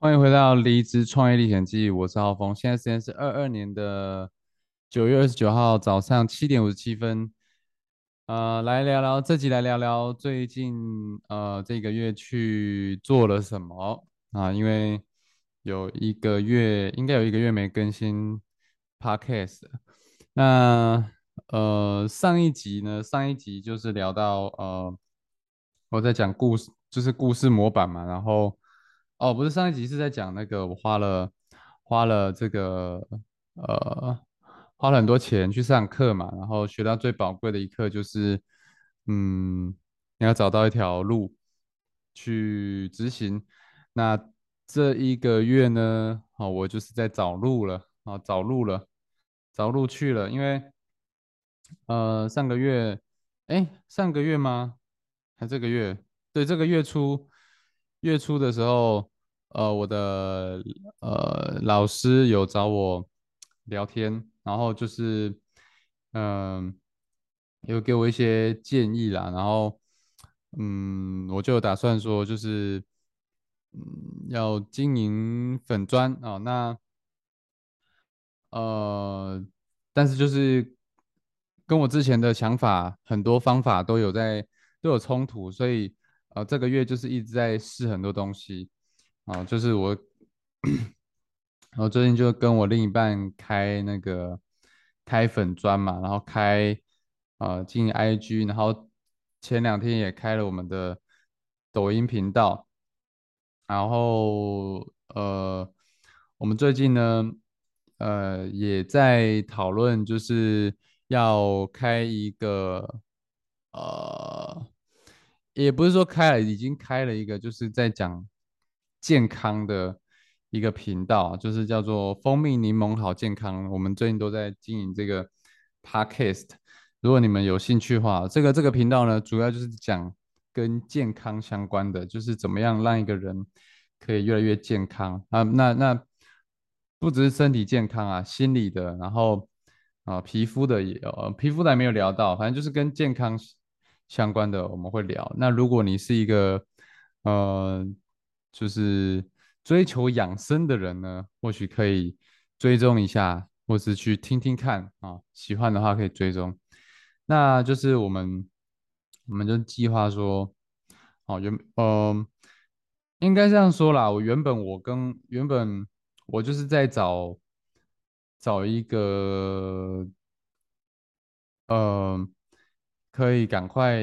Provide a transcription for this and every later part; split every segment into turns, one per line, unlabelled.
欢迎回到《离职创业历险记》，我是浩峰。现在时间是二二年的九月二十九号早上七点五十七分。呃，来聊聊这集，来聊聊最近呃这个月去做了什么啊？因为有一个月，应该有一个月没更新 podcast。那呃上一集呢？上一集就是聊到呃我在讲故事，就是故事模板嘛，然后。哦，不是上一集是在讲那个我花了花了这个呃花了很多钱去上课嘛，然后学到最宝贵的一课就是，嗯，你要找到一条路去执行。那这一个月呢，哦，我就是在找路了啊，找路了，找路去了，因为呃上个月，哎，上个月吗？还这个月？对，这个月初。月初的时候，呃，我的呃老师有找我聊天，然后就是，嗯，有给我一些建议啦，然后，嗯，我就打算说，就是，嗯，要经营粉砖啊，那，呃，但是就是跟我之前的想法很多方法都有在都有冲突，所以。啊，这个月就是一直在试很多东西，啊，就是我，我最近就跟我另一半开那个开粉砖嘛，然后开呃进 IG，然后前两天也开了我们的抖音频道，然后呃，我们最近呢，呃，也在讨论就是要开一个呃。也不是说开了，已经开了一个，就是在讲健康的一个频道，就是叫做“蜂蜜柠檬好健康”。我们最近都在经营这个 podcast。如果你们有兴趣的话，这个这个频道呢，主要就是讲跟健康相关的，就是怎么样让一个人可以越来越健康啊。那那不只是身体健康啊，心理的，然后啊皮肤的也有，皮肤的还没有聊到，反正就是跟健康。相关的我们会聊。那如果你是一个呃，就是追求养生的人呢，或许可以追踪一下，或是去听听看啊。喜欢的话可以追踪。那就是我们，我们就计划说，哦，原嗯，应该这样说啦。我原本我跟原本我就是在找找一个，嗯。可以赶快，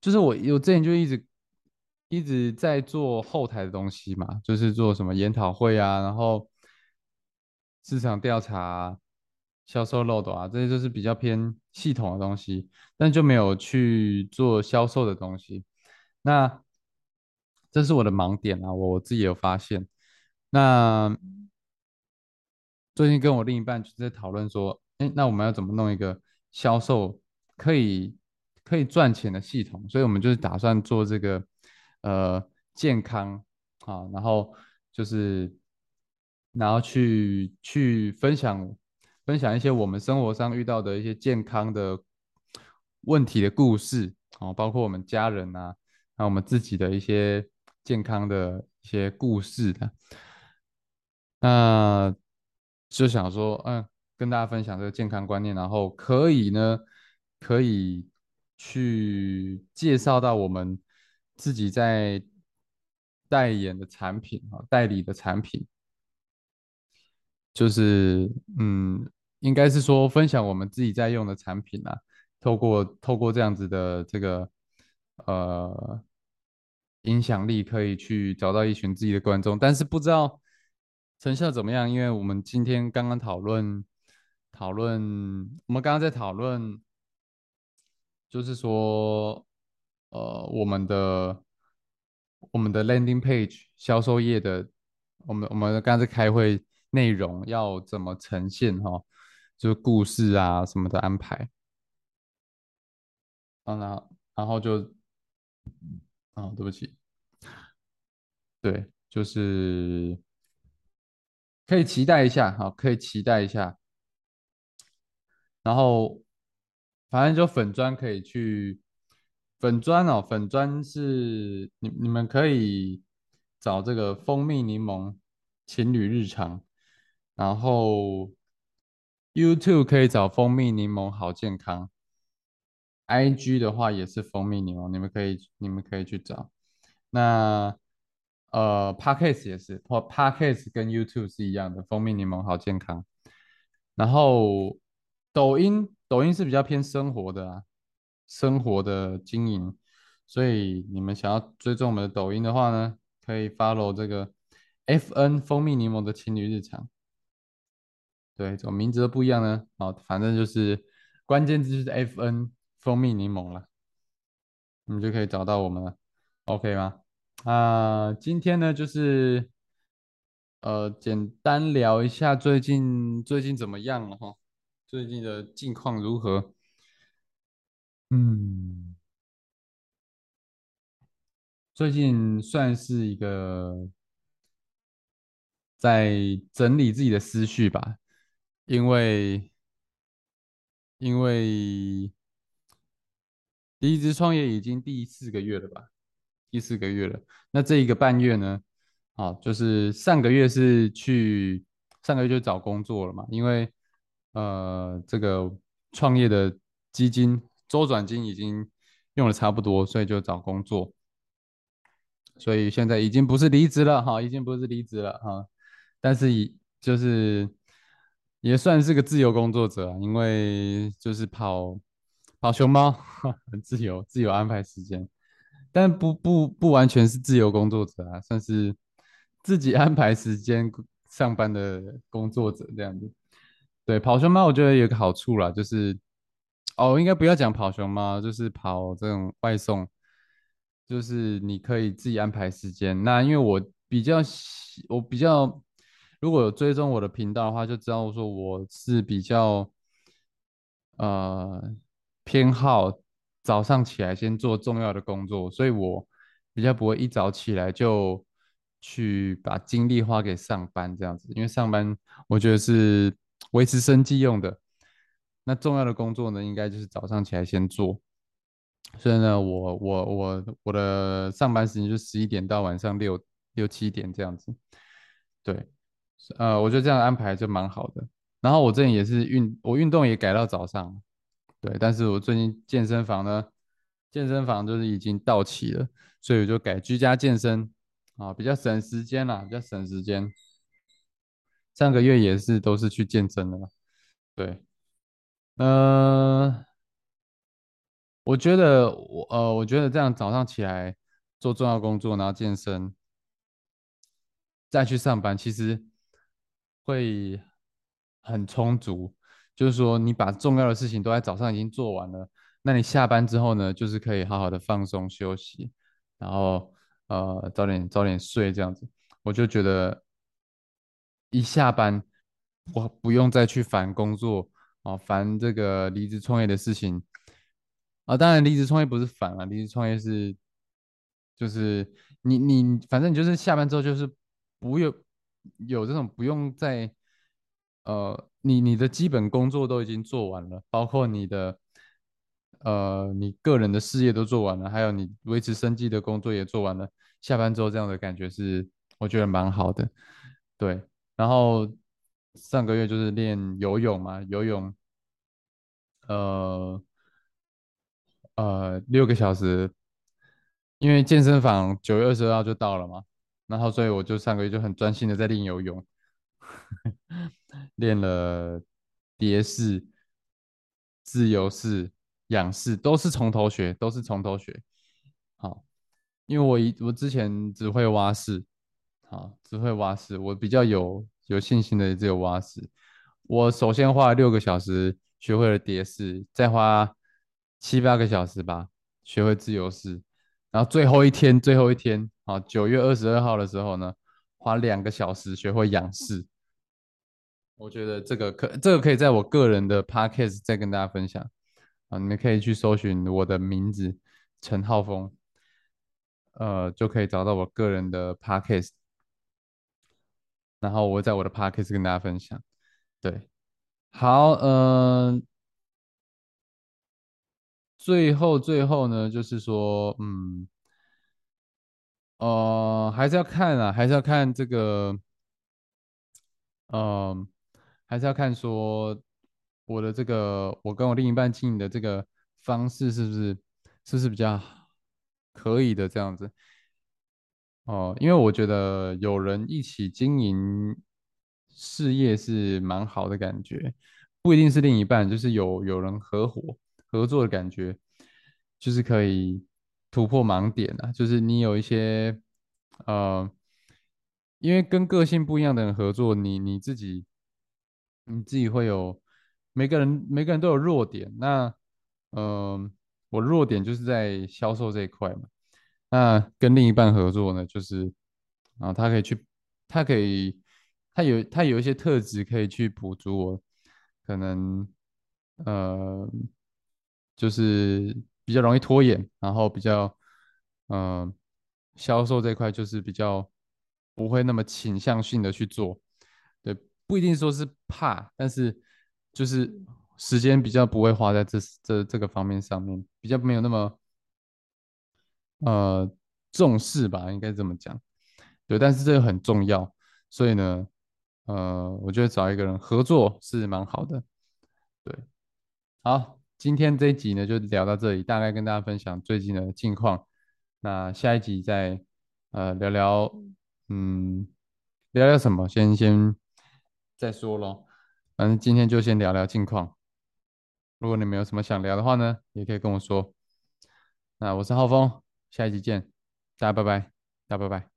就是我我之前就一直一直在做后台的东西嘛，就是做什么研讨会啊，然后市场调查、销售漏斗啊，这些就是比较偏系统的东西，但就没有去做销售的东西。那这是我的盲点啊，我我自己有发现。那最近跟我另一半就在讨论说，哎，那我们要怎么弄一个销售？可以可以赚钱的系统，所以我们就是打算做这个呃健康啊，然后就是然后去去分享分享一些我们生活上遇到的一些健康的问题的故事啊，包括我们家人啊，还有我们自己的一些健康的一些故事的，那就想说嗯，跟大家分享这个健康观念，然后可以呢。可以去介绍到我们自己在代言的产品啊，代理的产品，就是嗯，应该是说分享我们自己在用的产品啊，透过透过这样子的这个呃影响力，可以去找到一群自己的观众，但是不知道成效怎么样，因为我们今天刚刚讨论讨论，我们刚刚在讨论。就是说，呃，我们的我们的 landing page 销售页的，我们我们刚才开会内容要怎么呈现哈，就是故事啊什么的安排。啊，然然后就，啊，对不起，对，就是可以期待一下，好，可以期待一下。然后反正就粉砖可以去粉砖哦，粉砖是你你们可以找这个蜂蜜柠檬情侣日常，然后 YouTube 可以找蜂蜜柠檬好健康，IG 的话也是蜂蜜柠檬，你们可以你们可以去找。那呃，Podcast 也是，或 Podcast 跟 YouTube 是一样的，蜂蜜柠檬好健康。然后抖音，抖音是比较偏生活的啊，生活的经营，所以你们想要追踪我们的抖音的话呢，可以 follow 这个 FN 蜂蜜柠檬的情侣日常。对，怎么名字都不一样呢？好，反正就是关键字就是 FN 蜂蜜柠檬了，你们就可以找到我们了，OK 吗？啊，今天呢就是呃简单聊一下最近最近怎么样了哈，最近的近况如何？嗯，最近算是一个在整理自己的思绪吧，因为因为离职创业已经第四个月了吧，第四个月了。那这一个半月呢，啊，就是上个月是去上个月就找工作了嘛，因为呃这个创业的基金周转金已经用的差不多，所以就找工作。所以现在已经不是离职了哈，已经不是离职了哈，但是以就是也算是个自由工作者，因为就是跑跑熊猫，很自由，自由安排时间，但不不不完全是自由工作者啊，算是自己安排时间上班的工作者这样子。对，跑熊猫我觉得有个好处啦，就是哦，应该不要讲跑熊猫，就是跑这种外送。就是你可以自己安排时间。那因为我比较，我比较如果有追踪我的频道的话，就知道说我是比较呃偏好早上起来先做重要的工作，所以我比较不会一早起来就去把精力花给上班这样子。因为上班我觉得是维持生计用的，那重要的工作呢，应该就是早上起来先做。所以呢，我我我我的上班时间就十一点到晚上六六七点这样子，对，呃，我觉得这样安排就蛮好的。然后我最近也是运，我运动也改到早上，对，但是我最近健身房呢，健身房就是已经到期了，所以我就改居家健身，啊，比较省时间啦，比较省时间。上个月也是都是去健身的，对，嗯。我觉得我呃，我觉得这样早上起来做重要工作，然后健身，再去上班，其实会很充足。就是说，你把重要的事情都在早上已经做完了，那你下班之后呢，就是可以好好的放松休息，然后呃早点早点睡这样子。我就觉得一下班我不用再去烦工作啊，烦这个离职创业的事情。啊，当然离职创业不是烦了，离职创业是，就是你你反正你就是下班之后就是不用有这种不用再呃你你的基本工作都已经做完了，包括你的呃你个人的事业都做完了，还有你维持生计的工作也做完了，下班之后这样的感觉是我觉得蛮好的，对。然后上个月就是练游泳嘛，游泳，呃。呃，六个小时，因为健身房九月二十二号就到了嘛，然后所以我就上个月就很专心的在练游泳，练了蝶式、自由式、仰式，都是从头学，都是从头学。好，因为我一我之前只会蛙式，好，只会蛙式，我比较有有信心的只有蛙式。我首先花了六个小时学会了蝶式，再花。七八个小时吧，学会自由式，然后最后一天，最后一天，啊，九月二十二号的时候呢，花两个小时学会仰式，我觉得这个可这个可以在我个人的 podcast 再跟大家分享啊，你们可以去搜寻我的名字陈浩峰，呃，就可以找到我个人的 podcast，然后我会在我的 podcast 跟大家分享。对，好，嗯、最后最后呢，就是说，嗯，呃，还是要看啊，还是要看这个，嗯、还是要看说我的这个，我跟我另一半经营的这个方式是不是是不是比较可以的这样子。哦，因为我觉得有人一起经营事业是蛮好的感觉，不一定是另一半，就是有有人合伙合作的感觉，就是可以突破盲点啊。就是你有一些呃，因为跟个性不一样的人合作，你你自己你自己会有每个人每个人都有弱点，那嗯、呃我弱点就是在销售这一块嘛。那跟另一半合作呢，就是啊，他可以去，他可以，他有他有一些特质可以去补足我，可能呃，就是比较容易拖延，然后比较呃，销售这块就是比较不会那么倾向性的去做，对，不一定说是怕，但是就是时间比较不会花在这这这个方面上面，比较没有那么。呃重视吧，应该这么讲。对，但是这个很重要，所以呢，呃，我觉得找一个人合作是蛮好的。对，好，今天这一集呢就聊到这里，大概跟大家分享最近的近况。那下一集再呃聊聊，嗯，聊聊什么？先先再说咯。反正今天就先聊聊近况。如果你们有什么想聊的话呢，也可以跟我说。那我是浩峰，下一集见，大家拜拜，大家拜拜。